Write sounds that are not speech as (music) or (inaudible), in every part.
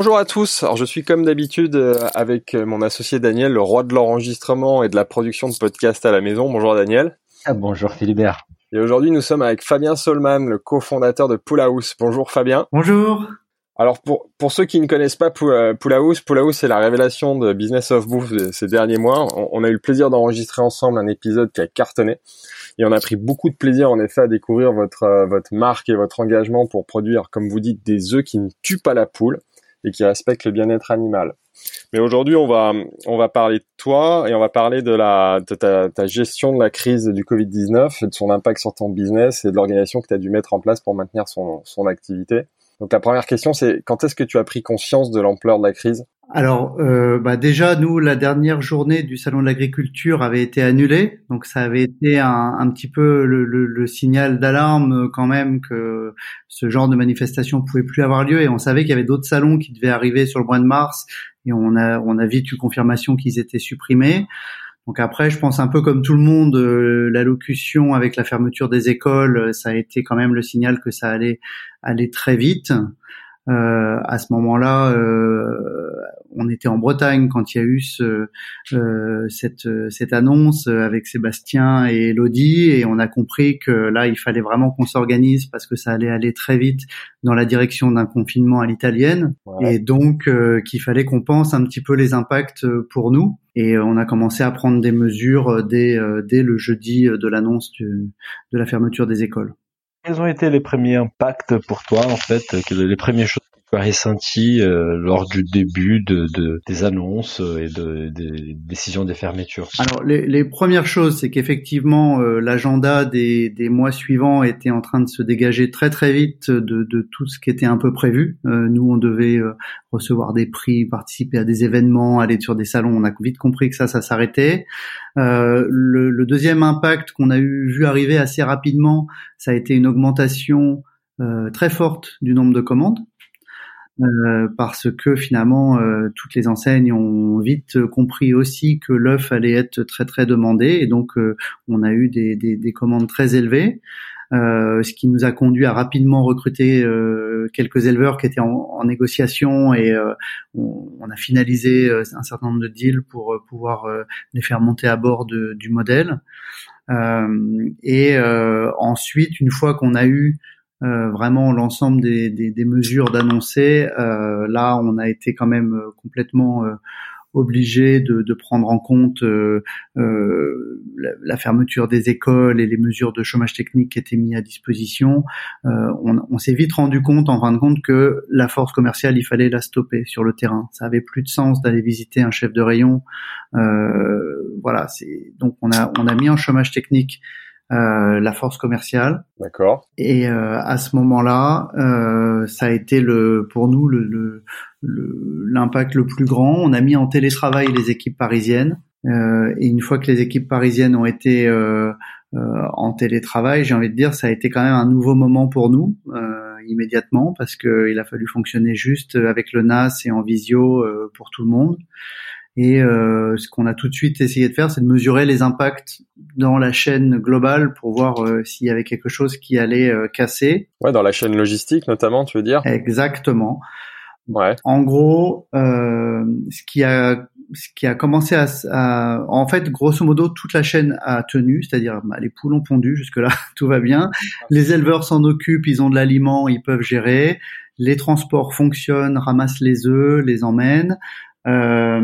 Bonjour à tous. Alors je suis comme d'habitude euh, avec euh, mon associé Daniel, le roi de l'enregistrement et de la production de podcasts à la maison. Bonjour Daniel. Ah, bonjour Philibert. Et aujourd'hui nous sommes avec Fabien Solman, le cofondateur de Pool House. Bonjour Fabien. Bonjour. Alors pour pour ceux qui ne connaissent pas Pool euh, House, Pool House c'est la révélation de Business of Bouffe ces derniers mois. On, a eu le plaisir d'enregistrer ensemble un épisode qui a cartonné et on a pris beaucoup de plaisir en effet à découvrir votre votre marque et votre engagement pour produire, comme vous dites, des œufs qui ne tuent pas la poule et qui respecte le bien-être animal. Mais aujourd'hui, on va on va parler de toi et on va parler de la de ta, ta gestion de la crise du Covid-19 et de son impact sur ton business et de l'organisation que tu as dû mettre en place pour maintenir son son activité. Donc la première question, c'est quand est-ce que tu as pris conscience de l'ampleur de la crise? Alors, euh, bah déjà, nous, la dernière journée du salon de l'agriculture avait été annulée, donc ça avait été un, petit peu le, le, le signal d'alarme euh, quand même que ce genre de manifestation pouvait plus avoir lieu, et on savait qu'il y avait d'autres salons qui devaient arriver sur le mois de mars, et on a, on a vite eu confirmation qu'ils étaient supprimés. Donc après, je pense un peu comme tout le monde, euh, l'allocution avec la fermeture des écoles, ça a été quand même le signal que ça allait aller très vite. Euh, à ce moment-là, euh, on était en Bretagne quand il y a eu ce, euh, cette, cette annonce avec Sébastien et Elodie, et on a compris que là, il fallait vraiment qu'on s'organise parce que ça allait aller très vite dans la direction d'un confinement à l'italienne, et donc qu'il fallait qu'on pense un petit peu les impacts pour nous. Et on a commencé à prendre des mesures dès, dès le jeudi de l'annonce de la fermeture des écoles. Quels ont été les premiers impacts pour toi, en fait, les premières ressenties euh, lors du début de, de des annonces euh, et de, des décisions des fermetures Alors, les, les premières choses, c'est qu'effectivement, euh, l'agenda des, des mois suivants était en train de se dégager très très vite de, de tout ce qui était un peu prévu. nous, on devait recevoir des prix, participer à des événements, aller sur des salons. On a vite compris que ça, ça s'arrêtait. Euh, le, le, deuxième impact qu'on a eu, vu arriver assez rapidement, ça a été une augmentation euh, très forte du nombre de commandes. Euh, parce que finalement euh, toutes les enseignes ont vite compris aussi que l'œuf allait être très très demandé et donc euh, on a eu des, des, des commandes très élevées. Euh, ce qui nous a conduit à rapidement recruter euh, quelques éleveurs qui étaient en, en négociation et on, on, a finalisé un certain nombre de deals pour pouvoir les faire monter à bord de, du modèle. et ensuite, une fois qu'on a eu vraiment l'ensemble des, des, des mesures d'annoncer, là, on a été quand même complètement obligé de, de, prendre en compte euh, euh, la, fermeture des écoles et les mesures de chômage technique qui étaient mises à disposition, euh, on, on s'est vite rendu compte, en fin de compte, que la force commerciale, il fallait la stopper sur le terrain. Ça avait plus de sens d'aller visiter un chef de rayon. voilà, c'est donc on a on a mis en chômage technique euh, la force commerciale. D'accord. Et euh, à ce moment-là, euh, ça a été le pour nous le l'impact le, le, plus grand. On a mis en télétravail les équipes parisiennes. Euh, et une fois que les équipes parisiennes ont été euh, en télétravail, j'ai envie de dire, ça a été quand même un nouveau moment pour nous immédiatement parce qu'il a fallu fonctionner juste avec le NAS et en visio pour tout le monde. Et euh, ce qu'on a tout de suite essayé de faire, c'est de mesurer les impacts dans la chaîne globale pour voir euh, s'il y avait quelque chose qui allait euh, casser. Ouais, dans la chaîne logistique notamment, tu veux dire? Exactement. Ouais. En gros, euh, ce qui a ce qui a commencé à, à, en fait, grosso modo, toute la chaîne a tenu, c'est-à-dire bah, les poules ont pondu jusque là, (laughs) tout va bien. Les éleveurs s'en occupent, ils ont de l'aliment, ils peuvent gérer. Les transports fonctionnent, ramassent les œufs, les emmènent. Euh,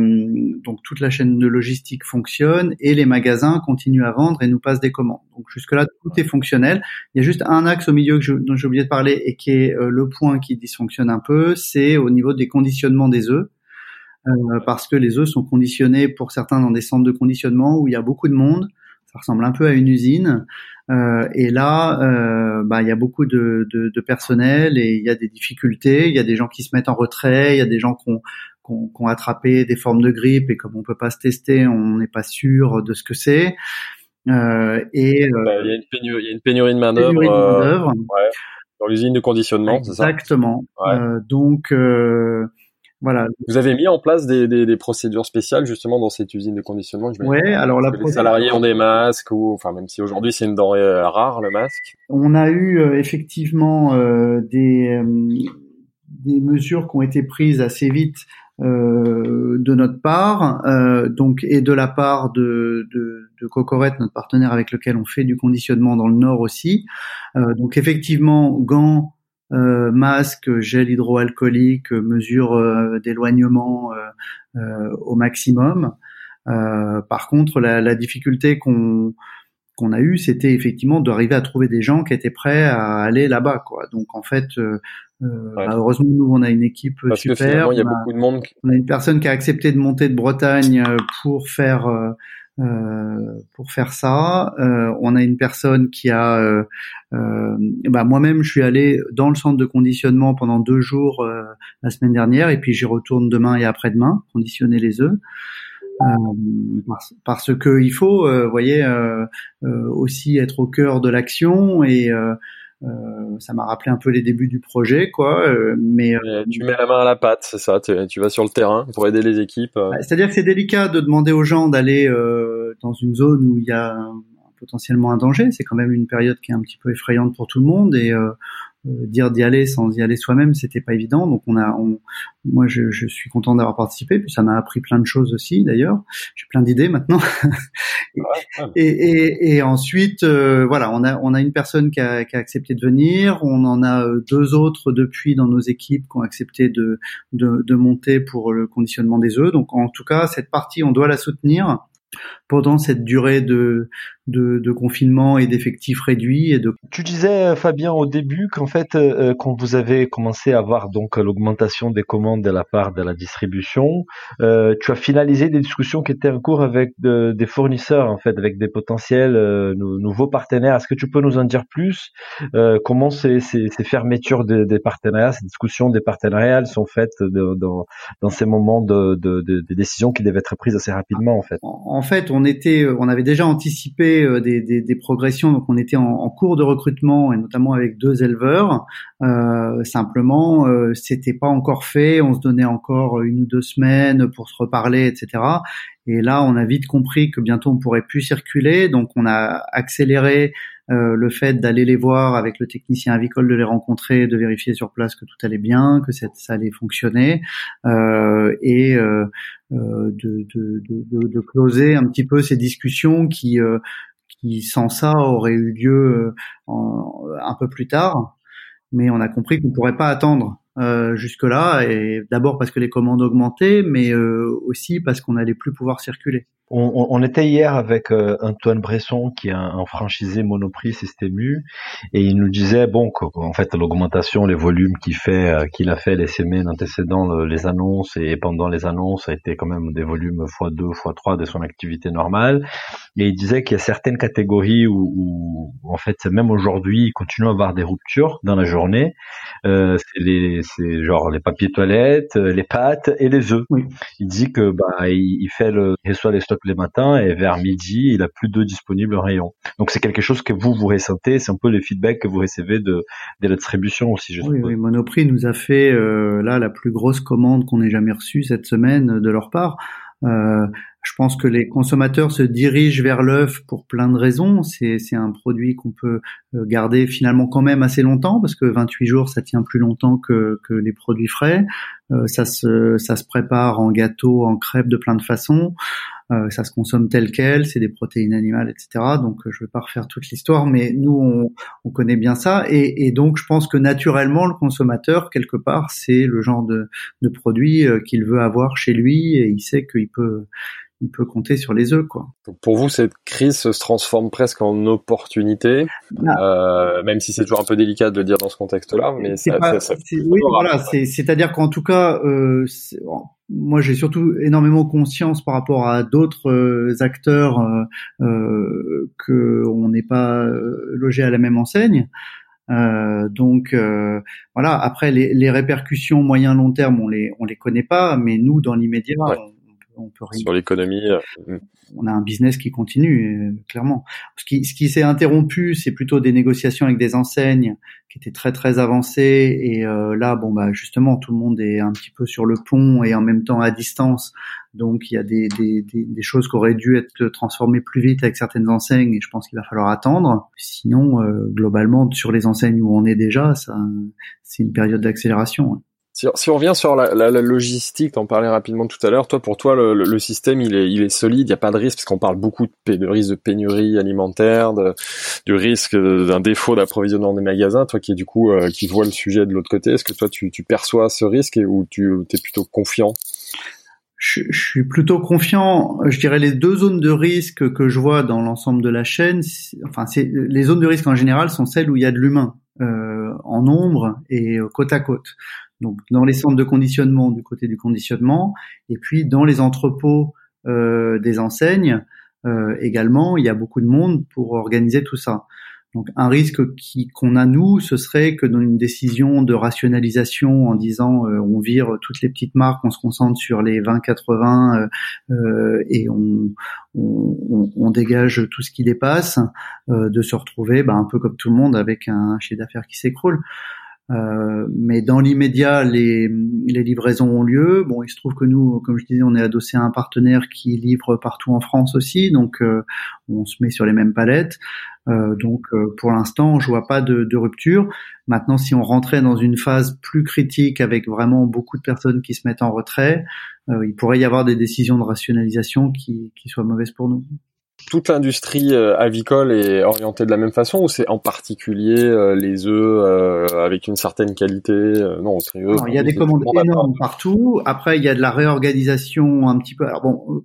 donc toute la chaîne de logistique fonctionne et les magasins continuent à vendre et nous passent des commandes. Donc jusque là tout est fonctionnel. Il y a juste un axe au milieu que je, dont j'ai oublié de parler et qui est euh, le point qui dysfonctionne un peu, c'est au niveau des conditionnements des œufs. Euh, parce que les œufs sont conditionnés pour certains dans des centres de conditionnement où il y a beaucoup de monde. ça ressemble un peu à une usine. Euh, et là, euh, bah, il y a beaucoup de, de, de, personnel et il y a des difficultés. Il y a des gens qui se mettent en retrait, il y a des gens qui ont, qui ont, attrapé des formes de grippe et comme on peut pas se tester, on n'est pas sûr de ce que c'est. Euh, et bah, il, y a une pénurie, il y a une pénurie de main d'œuvre. Euh, ouais, dans l'usine de conditionnement, c'est ça? Exactement. Euh, donc voilà. Vous avez mis en place des, des, des, procédures spéciales justement dans cette usine de conditionnement. Oui, alors la les salariés ont des masques ou enfin même si aujourd'hui c'est une denrée euh, rare le masque. On a eu euh, effectivement euh, des des mesures qui ont été prises assez vite euh, de notre part, euh, donc et de la part de, de, de Cocorette, notre partenaire avec lequel on fait du conditionnement dans le Nord aussi. Euh, donc effectivement, gants, euh, gel hydroalcoolique, mesure euh, d'éloignement euh, au maximum. par contre, la, la difficulté qu'on qu'on a eu, c'était effectivement d'arriver à trouver des gens qui étaient prêts à aller là-bas, quoi. Donc en fait, euh, bah, heureusement nous on a une équipe super. il y a beaucoup de monde. On a une personne qui a accepté de monter de Bretagne pour faire euh, pour faire ça. Euh, on a une personne qui a, euh, bah moi-même, je suis allé dans le centre de conditionnement pendant deux jours la semaine dernière, et puis j'y retourne demain et après-demain conditionner les œufs. parce, parce, que il faut, vous voyez, aussi être au cœur de l'action et euh, ça m'a rappelé un peu les débuts du projet, quoi. Euh, mais euh, tu mets la main à la pâte, c'est ça. Tu, tu, vas sur le terrain pour aider les équipes. Bah, c'est-à-dire que c'est délicat de demander aux gens d'aller dans une zone où il y a potentiellement un danger. C'est quand même une période qui est un petit peu effrayante pour tout le monde et euh, dire d'y aller sans y aller soi-même, c'était pas évident. Donc on a, on, moi je, je, suis content d'avoir participé, puis ça m'a appris plein de choses aussi d'ailleurs. J'ai plein d'idées maintenant. et, et, et, ensuite, euh, voilà, on a on a une personne qui a, qui a, accepté de venir, on en a euh, deux autres depuis dans nos équipes qui ont accepté de, de, de monter pour le conditionnement des œufs. Donc en tout cas, cette partie, on doit la soutenir pendant cette durée de, de, de confinement et d'effectifs réduits. Et de... Tu disais, euh, Fabien, au début qu'en fait, euh, euh, quand vous avez commencé à voir donc l'augmentation des commandes de la part de la distribution, euh, tu as finalisé des discussions qui étaient en cours avec de, des fournisseurs, en fait, avec des potentiels euh, nouveaux partenaires. Est-ce que tu peux nous en dire plus euh, Comment ces, ces, ces fermetures des, des, partenariats, ces discussions des partenariats sont faites dans, dans ces moments de, de, de, décisions qui devaient être prises assez rapidement, en fait? En fait, on était, on avait déjà anticipé euh, des, des, des, progressions. Donc on était en, en, cours de recrutement et notamment avec deux éleveurs. Euh, simplement, euh, c'était pas encore fait. On se donnait encore une ou deux semaines pour se reparler, etc. Et là, on a vite compris que bientôt on pourrait plus circuler. Donc on a accéléré euh, le fait d'aller les voir avec le technicien avicole, de les rencontrer, de vérifier sur place que tout allait bien, que ça, allait fonctionner, euh, et euh, euh de, closer un petit peu ces discussions qui, euh, sans ça auraient eu lieu un peu plus tard. Mais on a compris qu'on ne pourrait pas attendre euh, jusque-là, et d'abord parce que les commandes augmentaient, mais euh, aussi parce qu'on n'allait plus pouvoir circuler. On, on, était hier avec euh, Antoine Bresson, qui est un, franchisé Monoprix Système U, et il nous disait bon qu'en fait l'augmentation, les volumes qu'il fait, euh, qu'il a fait les semaines antécédant les annonces et pendant les annonces, a été quand même des volumes x2, x3 de son activité normale. Et il disait qu'il y a certaines catégories où, où en fait même aujourd'hui, il continue à avoir des ruptures dans la journée. Euh, c'est les, c'est genre les papiers toilettes, les pâtes et les œufs. Oui. Il dit que bah il, il fait le, il reçoit les stocks les matins et vers midi, il a plus d'œufs disponibles en rayon. Donc c'est quelque chose que vous vous ressentez, c'est un peu les feedbacks que vous recevez de, de la distribution aussi. Je oui, oui, Monoprix nous a fait euh, là la plus grosse commande qu'on ait jamais reçue cette semaine de leur part. Euh, je pense que les consommateurs se dirigent vers l'œuf pour plein de raisons. C'est, un produit qu'on peut euh, garder finalement quand même assez longtemps parce que 28 jours, ça tient plus longtemps que, que les produits frais. Euh, ça se ça se prépare en gâteau, en crêpe de plein de façons. Euh, ça se consomme tel quel, c'est des protéines animales, etc. Donc je vais pas refaire toute l'histoire, mais nous on, on connaît bien ça et, et, donc je pense que naturellement le consommateur quelque part c'est le genre de, de produit qu'il veut avoir chez lui et il sait qu'il peut il peut compter sur les œufs, quoi. pour vous, cette crise se transforme presque en opportunité, ah. euh, même si c'est toujours un peu délicat de le dire dans ce contexte-là, mais ça, oui, voilà, c'est-à-dire qu'en tout cas, euh, moi j'ai surtout énormément conscience par rapport à d'autres euh, acteurs euh, euh, que on n'est pas euh, logé à la même enseigne. Euh, donc euh, voilà. Après les, les, répercussions moyen long terme, on les on les connaît pas, mais nous dans l'immédiat, on peut Sur l'économie. Euh, mm. On a un business qui continue, euh, clairement. Ce qui, ce qui s'est interrompu, c'est plutôt des négociations avec des enseignes qui étaient très très avancées. Et euh, là, bon bah justement, tout le monde est un petit peu sur le pont et en même temps à distance. Donc il y a des, des, des, des choses qui auraient dû être transformées plus vite avec certaines enseignes. Et je pense qu'il va falloir attendre. Sinon, globalement, sur les enseignes où on est déjà, ça, c'est une période d'accélération. Si, si, on revient sur la, la, la logistique, t'en parlais rapidement tout à l'heure. Toi, pour toi, le, le, système, il est, il est solide. Il n'y a pas de risque parce qu'on parle beaucoup de, de risque de pénurie alimentaire, de, du risque d'un défaut d'approvisionnement des magasins. Toi, qui est du coup, euh, qui vois le sujet de l'autre côté, est-ce que toi, tu, tu perçois ce risque et, ou tu es plutôt confiant? Je, je, suis plutôt confiant. Je dirais les deux zones de risque que je vois dans l'ensemble de la chaîne. Enfin, les zones de risque en général sont celles où il y a de l'humain euh, en nombre et euh, côte à côte donc dans les centres de conditionnement du côté du conditionnement, et puis dans les entrepôts euh, des enseignes euh, également, il y a beaucoup de monde pour organiser tout ça. Donc un risque qu'on a nous, ce serait que dans une décision de rationalisation en disant euh, on vire toutes les petites marques, on se concentre sur les 20-80 euh, et on, on, on, dégage tout ce qui dépasse, de se retrouver bah, un peu comme tout le monde avec un chiffre d'affaires qui s'écroule. Euh, mais dans l'immédiat, les, les, livraisons ont lieu. Bon, il se trouve que nous, comme je disais, on est adossé à un partenaire qui livre partout en France aussi, donc euh, on se met sur les mêmes palettes. Euh, donc, euh, pour l'instant, je vois pas de, de, rupture. Maintenant, si on rentrait dans une phase plus critique avec vraiment beaucoup de personnes qui se mettent en retrait, il pourrait y avoir des décisions de rationalisation qui, qui soient mauvaises pour nous toute l'industrie euh, avicole est orientée de la même façon ou c'est en particulier euh, les œufs euh, avec une certaine qualité Non, il y a des commandes énormes partout. Après, il y a de la réorganisation un petit peu. Alors bon,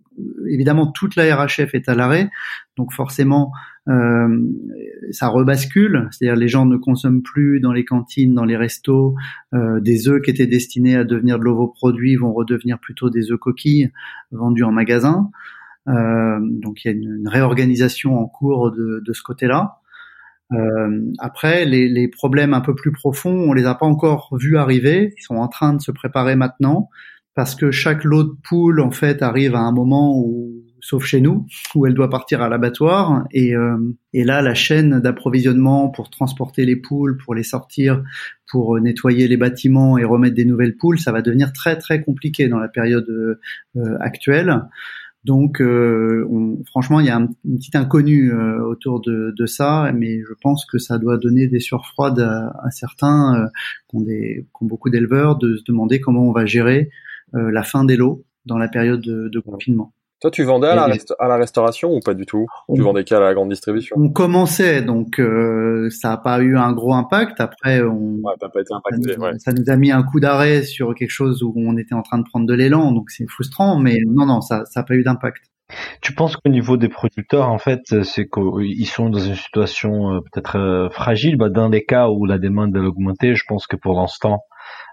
évidemment, toute la RHF est à l'arrêt, donc forcément, ça rebascule. C'est-à-dire, les gens ne consomment plus dans les cantines, dans les restos, des œufs qui étaient destinés à devenir de l'ovoproduit vont redevenir plutôt des œufs coquilles vendus en magasin. Euh, donc il y a une, réorganisation en cours de, de ce côté-là. Euh, après, les, les, problèmes un peu plus profonds, on les a pas encore vus arriver. Ils sont en train de se préparer maintenant parce que chaque lot de poule en fait arrive à un moment où, sauf chez nous, où elle doit partir à l'abattoir. Et, euh, et là, la chaîne d'approvisionnement pour transporter les poules, pour les sortir, pour nettoyer les bâtiments et remettre des nouvelles poules, ça va devenir très très compliqué dans la période euh, actuelle. Donc, euh, franchement, il y a un, une petite inconnue euh, autour de, de, ça, mais je pense que ça doit donner des surfroides à, à certains euh, qui, ont des, qui, ont beaucoup d'éleveurs de se demander comment on va gérer la fin des lots dans la période de, de confinement. Toi, tu vendais à la, à la restauration ou pas du tout? Tu vendais qu'à la grande distribution? On commençait, donc euh, ça n'a pas eu un gros impact. Après, on, ouais, pas été impacté, ça, nous, ça, nous, a mis un coup d'arrêt sur quelque chose où on était en train de prendre de l'élan, donc c'est frustrant. Mais non, non, ça n'a pas eu d'impact. Tu penses qu'au niveau des producteurs, en fait, c'est qu'ils sont dans une situation euh, peut-être euh, fragile. Bah, dans les cas où la demande a augmenté, je pense que pour l'instant,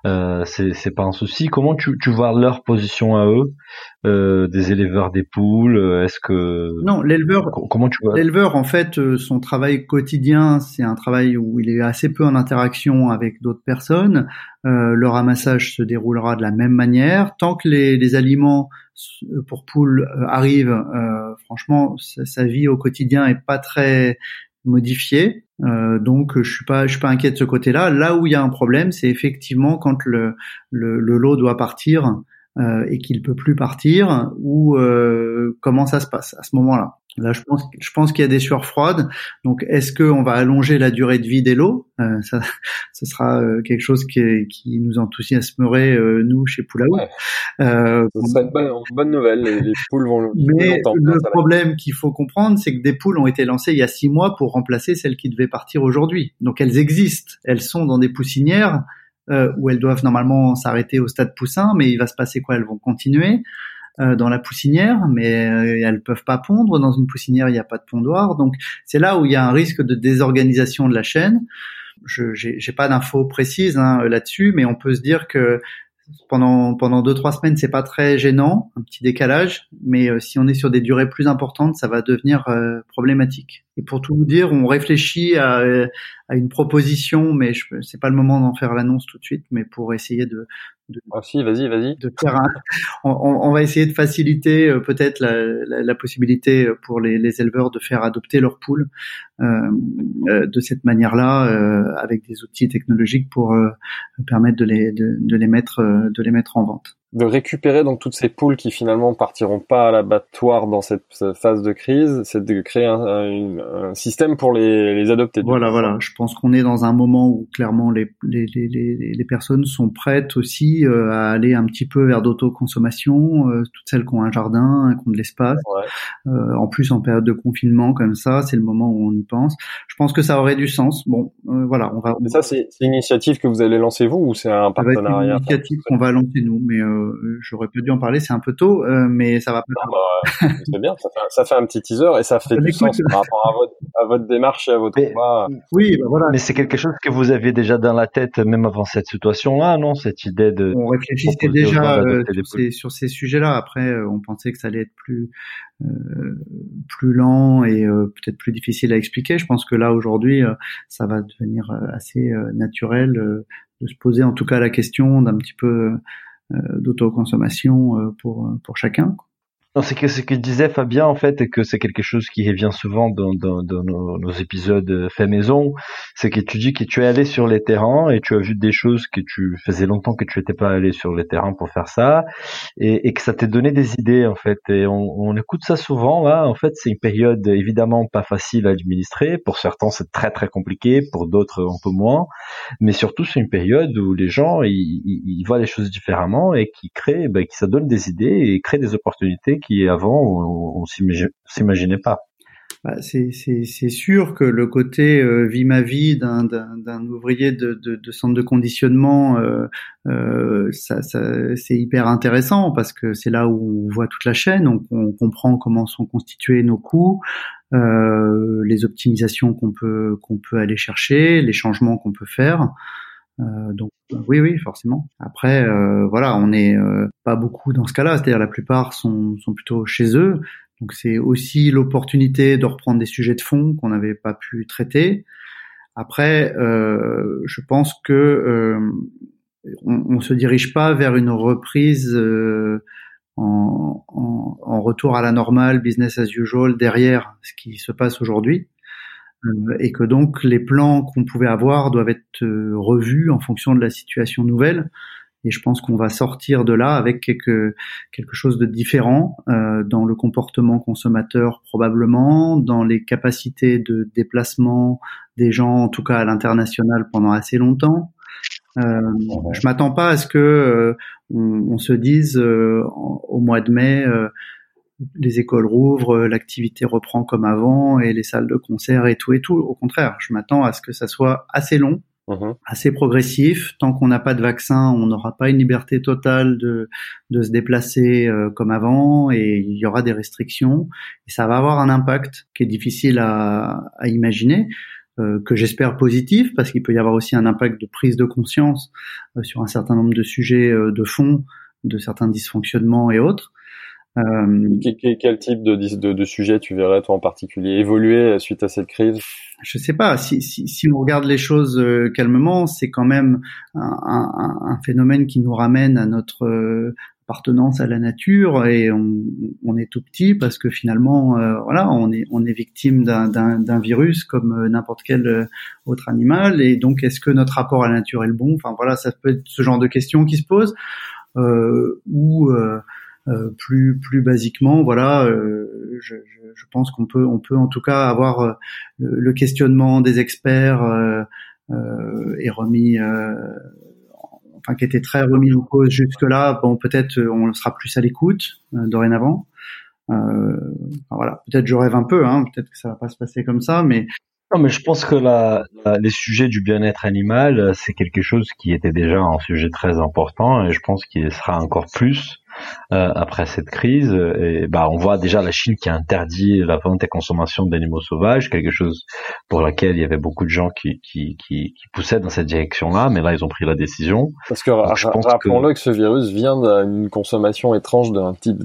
euh, c'est pas un souci. Comment tu, tu vois leur position à eux, euh, des éleveurs des poules Est-ce que non, l'éleveur comment tu vois L'éleveur, en fait, euh, son travail quotidien, c'est un travail où il est assez peu en interaction avec d'autres personnes. Euh, le ramassage se déroulera de la même manière. Tant que les, les aliments pour poules euh, arrivent, euh, franchement, sa, sa, vie au quotidien est pas très modifiée. Euh, donc je suis pas je suis pas inquiet de ce côté-là. Là où il y a un problème, c'est effectivement quand le lot doit partir euh, et qu'il peut plus partir ou euh, comment ça se passe à ce moment-là. Là, je pense, je pense qu'il y a des sueurs froides. Donc, est-ce qu'on va allonger la durée de vie des lots? Euh, ça, (laughs) Ce sera euh, quelque chose qui, qui nous enthousiasmerait euh, nous chez Poulaou. Ouais. Euh, c'est une bonne, une bonne nouvelle. Les, les, poules vont. Mais le problème qu'il faut comprendre, c'est que des poules ont été lancées il y a six mois pour remplacer celles qui devaient partir aujourd'hui. Donc, elles existent. Elles sont dans des poussinières euh, où elles doivent normalement s'arrêter au stade poussin, mais il va se passer quoi? Elles vont continuer. Dans la poussinière, mais elles peuvent pas pondre. Dans une poussinière, il n'y a pas de pondoir. Donc c'est là où il y a un risque de désorganisation de la chaîne. Je j'ai pas d'infos précises hein, là-dessus, mais on peut se dire que pendant pendant deux trois semaines c'est pas très gênant un petit décalage mais euh, si on est sur des durées plus importantes ça va devenir euh, problématique et pour tout vous dire on réfléchit à, à une proposition mais je c'est pas le moment d'en faire l'annonce tout de suite mais pour essayer de, de ah si vas-y vas-y. de faire un, on, on, va essayer de faciliter euh, peut-être la, la, la, possibilité pour les, les, éleveurs de faire adopter leurs poules euh, de cette manière-là avec des outils technologiques pour permettre de les de, de les mettre de les mettre en vente de récupérer donc toutes ces poules qui finalement partiront pas à l'abattoir dans cette phase de crise, c'est de créer un, un, système pour les, les adopter. Voilà, voilà. Je pense qu'on est dans un moment où clairement les, les, les, les personnes sont prêtes aussi euh, à aller un petit peu vers d'autoconsommation, euh, toutes celles qui ont un jardin, qui ont de l'espace. Ouais. Euh, en plus, en période de confinement comme ça, c'est le moment où on y pense. Je pense que ça aurait du sens. Bon, euh, voilà, on va. Mais ça, c'est une initiative que vous allez lancer vous ou c'est un partenariat C'est une initiative qu'on va lancer nous, mais euh, j'aurais pas dû en parler, c'est un peu tôt, euh, mais ça va pas. Bah, c'est bien, ça fait, ça fait, un petit teaser et ça fait du sens par rapport à votre, à votre, démarche et à votre combat. Oui, bah voilà. Mais c'est quelque chose que vous aviez déjà dans la tête, même avant cette situation-là, non Cette idée de. On réfléchissait déjà euh, sur, ces, sur, ces, sujets-là. Après, on pensait que ça allait être plus plus lent et peut-être plus difficile à expliquer. Je pense que là aujourd'hui, ça va devenir assez naturel de se poser en tout cas la question d'un petit peu euh, d'autoconsommation euh, pour, pour chacun. C'est que ce que disait Fabien en fait, et que c'est quelque chose qui revient souvent dans, dans, dans nos, épisodes fait maison, c'est que tu dis que tu es allé sur les terrains et tu as vu des choses que tu faisais longtemps que tu n'étais pas allé sur les terrains pour faire ça, et, et que ça t'a donné des idées en fait. Et on, on écoute ça souvent là. En fait, c'est une période évidemment pas facile à administrer. Pour certains, c'est très très compliqué, pour d'autres un peu moins. Mais surtout, c'est une période où les gens ils, ils, voient les choses différemment et qui créent, ben, qui ça donne des idées et créent des opportunités qui avant on, on s'imaginait pas. Bah, c'est sûr que le côté euh, vie ma vie d'un ouvrier de, de, de, centre de conditionnement, euh, euh, ça, ça c'est hyper intéressant parce que c'est là où on voit toute la chaîne, donc on comprend comment sont constitués nos coûts, euh, les optimisations qu'on peut qu'on peut aller chercher, les changements qu'on peut faire. Euh, donc oui, oui, forcément. Après, euh, voilà, on n'est euh, pas beaucoup dans ce cas-là. C'est-à-dire la plupart sont, sont plutôt chez eux. Donc c'est aussi l'opportunité de reprendre des sujets de fond qu'on n'avait pas pu traiter. Après, euh, je pense que euh, on, on, se dirige pas vers une reprise en, en, en, retour à la normale, business as usual derrière ce qui se passe aujourd'hui. Euh, et que donc les plans qu'on pouvait avoir doivent être euh, revus en fonction de la situation nouvelle. Et je pense qu'on va sortir de là avec quelque, quelque chose de différent euh, dans le comportement consommateur probablement, dans les capacités de déplacement des gens, en tout cas à l'international pendant assez longtemps. Euh, je m'attends pas à ce que euh, on, on, se dise au mois de mai les écoles rouvrent, euh, l'activité reprend comme avant et les salles de concert et tout et tout. Au contraire, je m'attends à ce que ça soit assez long, mhm. assez progressif. Tant qu'on n'a pas de vaccin, on n'aura pas une liberté totale de, de se déplacer euh, comme avant et il y aura des restrictions. Et ça va avoir un impact qui est difficile à, à imaginer. Euh, que j'espère positif parce qu'il peut y avoir aussi un impact de prise de conscience sur un certain nombre de sujets de fond, de certains dysfonctionnements et autres. Euh, quel, type de, de, de, sujet tu verrais toi en particulier? Évoluer suite à cette crise? Je sais pas. Si, si, si on regarde les choses euh, calmement, c'est quand même un, un, un, phénomène qui nous ramène à notre euh, appartenance à la nature et on, on, est tout petit parce que finalement voilà on est on est victime d'un virus comme n'importe quel autre animal. Et donc est-ce que notre rapport à la nature est le bon? Enfin voilà ça peut être ce genre de questions qui se posent euh, ou euh, plus plus basiquement, voilà, euh, je, pense qu'on peut on peut en tout cas avoir euh, le, questionnement des experts est remis, enfin qui était très remis en cause jusque là. Bon, peut-être on sera plus à l'écoute dorénavant. voilà, peut-être je rêve un peu, hein, peut-être que ça va pas se passer comme ça, mais non, mais je pense que les sujets du bien-être animal, c'est quelque chose qui était déjà un sujet très important et je pense qu'il sera encore plus euh, après cette crise. Et bah, on voit déjà la Chine qui a interdit la vente et consommation d'animaux sauvages, quelque chose pour laquelle il y avait beaucoup de gens qui, qui, qui, qui poussaient dans cette direction-là, mais là ils ont pris la décision. Parce que rappelons-le que... ce virus vient d'une consommation étrange d'un type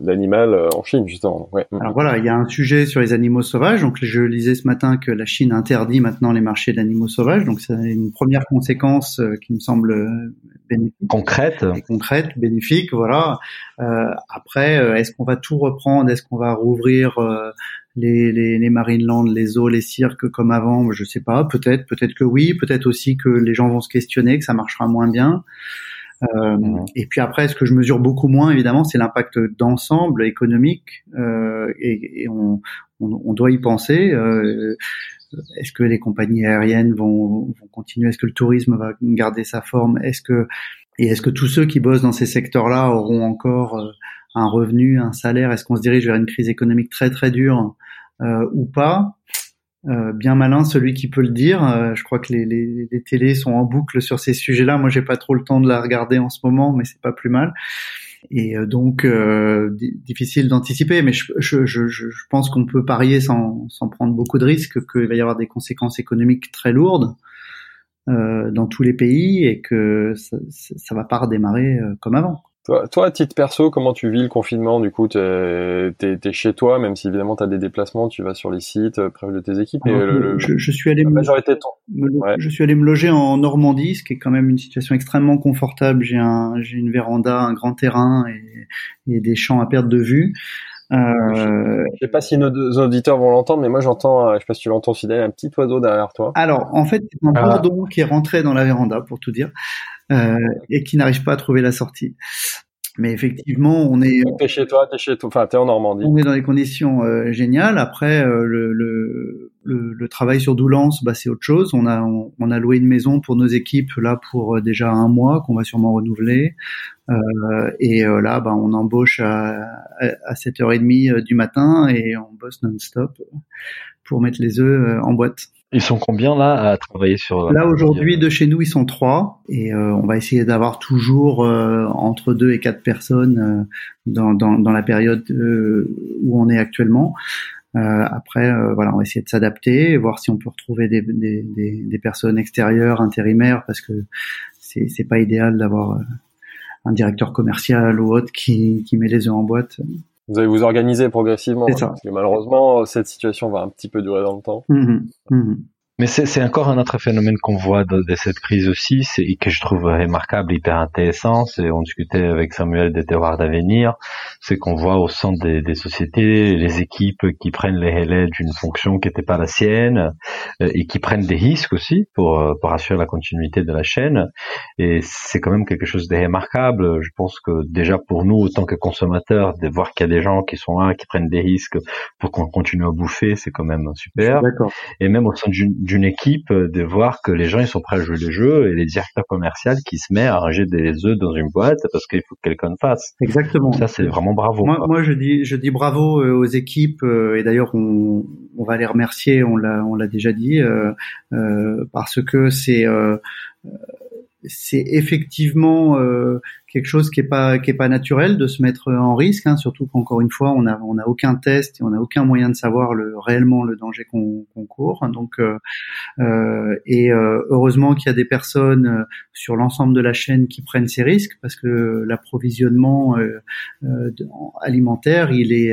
d'animal euh, en Chine justement. Ouais. Alors voilà, il y a un sujet sur les animaux sauvages. Donc je lisais ce matin que la Chine interdit maintenant les marchés d'animaux sauvages. Donc c'est une première conséquence euh, qui me semble bénéfique. Concrète. concrète, bénéfique, voilà. Euh, après, est-ce qu'on va tout reprendre? Est-ce qu'on va rouvrir les, les, les Marineland, les zoos, les cirques comme avant? Je sais pas. Peut-être, peut-être que oui. Peut-être aussi que les gens vont se questionner, que ça marchera moins bien. Euh, mmh. Et puis après, ce que je mesure beaucoup moins, évidemment, c'est l'impact d'ensemble économique, euh, et, et on, on, on, doit y penser. Euh, est-ce que les compagnies aériennes vont, continuer? Est-ce que le tourisme va garder sa forme? Est-ce que et est-ce que tous ceux qui bossent dans ces secteurs-là auront encore euh, un revenu, un salaire? Est-ce qu'on se dirige vers une crise économique très très dure euh, ou pas? Euh, bien malin celui qui peut le dire. Euh, je crois que les, les, les, sont en boucle sur ces sujets-là. Moi, j'ai pas trop le temps de la regarder en ce moment, mais c'est pas plus mal. Et euh, donc difficile d'anticiper, mais je, je, je, je pense qu'on peut parier sans, prendre beaucoup de risques qu'il va y avoir des conséquences économiques très lourdes dans tous les pays et que ça, ça va pas redémarrer comme avant. Toi, toi, à titre perso, comment tu vis le confinement Du coup, tu es, chez toi, même si évidemment tu as des déplacements, tu vas sur les sites, euh, près de tes équipes. Et le, je, suis allé me, je suis allé me loger en Normandie, ce qui est quand même une situation extrêmement confortable. J'ai un, j'ai une véranda, un grand terrain et, et des champs à perte de vue. Euh, je sais pas si nos auditeurs vont l'entendre, mais moi j'entends, euh, je sais pas si tu l'entends Fidèle, un petit oiseau derrière toi. Alors en fait, c'est un ah. bourdon qui est rentré dans la véranda, pour tout dire, euh, et qui n'arrive pas à trouver la sortie. Mais effectivement, on est. T'es chez toi, t'es chez toi, enfin t'es en Normandie. On est dans des conditions euh, géniales. Après, euh, le, le, le, travail sur Doulance, bah, c'est autre chose. On a on, a loué une maison pour nos équipes là pour euh, déjà un mois qu'on va sûrement renouveler. Euh, et là, bah, on embauche à, à 7h30 du matin et on bosse non-stop pour mettre les œufs en boîte. Ils sont combien là à travailler sur Là aujourd'hui de chez nous ils sont trois et euh, on va essayer d'avoir toujours euh, entre deux et quatre personnes euh, dans, dans, dans, la période où on est actuellement. après voilà on va essayer de s'adapter, voir si on peut retrouver des, des, des, des personnes extérieures intérimaires parce que c'est c'est pas idéal d'avoir un directeur commercial ou autre qui, qui met les œufs en boîte. Vous allez vous organiser progressivement. Hein, parce que malheureusement, cette situation va un petit peu durer dans le temps. Mmh mmh mais c'est encore un autre phénomène qu'on voit de, de, cette crise aussi, et que je trouve remarquable, hyper intéressant. C'est on discutait avec Samuel des terroirs d'avenir, c'est qu'on voit au sein des, des, sociétés les équipes qui prennent les relais d'une fonction qui n'était pas la sienne euh, et qui prennent des risques aussi pour euh, pour assurer la continuité de la chaîne. Et c'est quand même quelque chose de remarquable. Je pense que déjà pour nous, autant que consommateurs, de voir qu'il y a des gens qui sont là, qui prennent des risques pour qu'on continue à bouffer, c'est quand même super. Et même au sein d'une d'une équipe euh, de voir que les gens ils sont prêts à jouer le jeu et les directeurs commerciaux qui se mettent à ranger des œufs dans une boîte parce qu'il faut que quelqu'un fasse. Exactement. Ça c'est vraiment bravo. Moi, moi, je dis je dis bravo euh, aux équipes euh, et d'ailleurs on, on va les remercier, on l'a on l'a déjà dit euh, parce que c'est c'est effectivement quelque chose qui est pas qui est pas naturel de se mettre en risque, hein, surtout qu'encore une fois on a on a aucun test et on a aucun moyen de savoir le réellement le danger qu'on court. Donc euh, euh, et euh, heureusement qu'il y a des personnes euh, sur l'ensemble de la chaîne qui prennent ces risques parce que l'approvisionnement alimentaire il est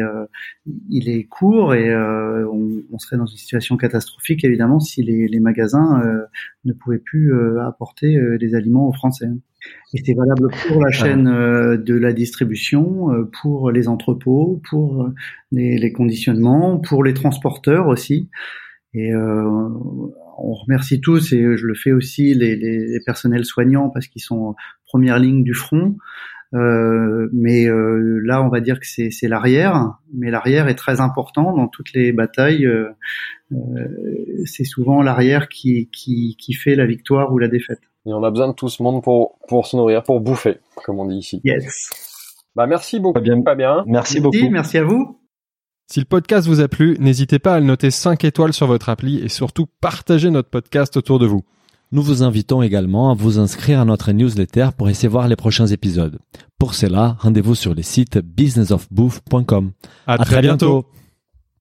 il est court et on, on, serait dans une situation catastrophique évidemment si les, les magasins ne pouvaient plus apporter des aliments aux Français. Et c'est valable pour la chaîne euh, de la distribution, euh, pour les entrepôts, pour euh, les, les conditionnements, pour les transporteurs aussi. Et euh, on remercie tous, et je le fais aussi, les, les, les personnels soignants parce qu'ils sont en première ligne du front. Euh, mais euh, là, on va dire que c'est l'arrière, mais l'arrière est très important dans toutes les batailles. Euh, c'est souvent l'arrière qui, qui, qui fait la victoire ou la défaite. Et on a besoin de tout ce monde pour, pour se nourrir, pour bouffer, comme on dit ici. Yes. Bah, merci beaucoup, bien. Fabien. Merci, beaucoup. Merci à vous. Si le podcast vous a plu, n'hésitez pas à le noter 5 étoiles sur votre appli et surtout partagez notre podcast autour de vous. Nous vous invitons également à vous inscrire à notre newsletter pour essayer voir les prochains épisodes. Pour cela, rendez-vous sur le site businessofbouffe.com. À, très, bientôt.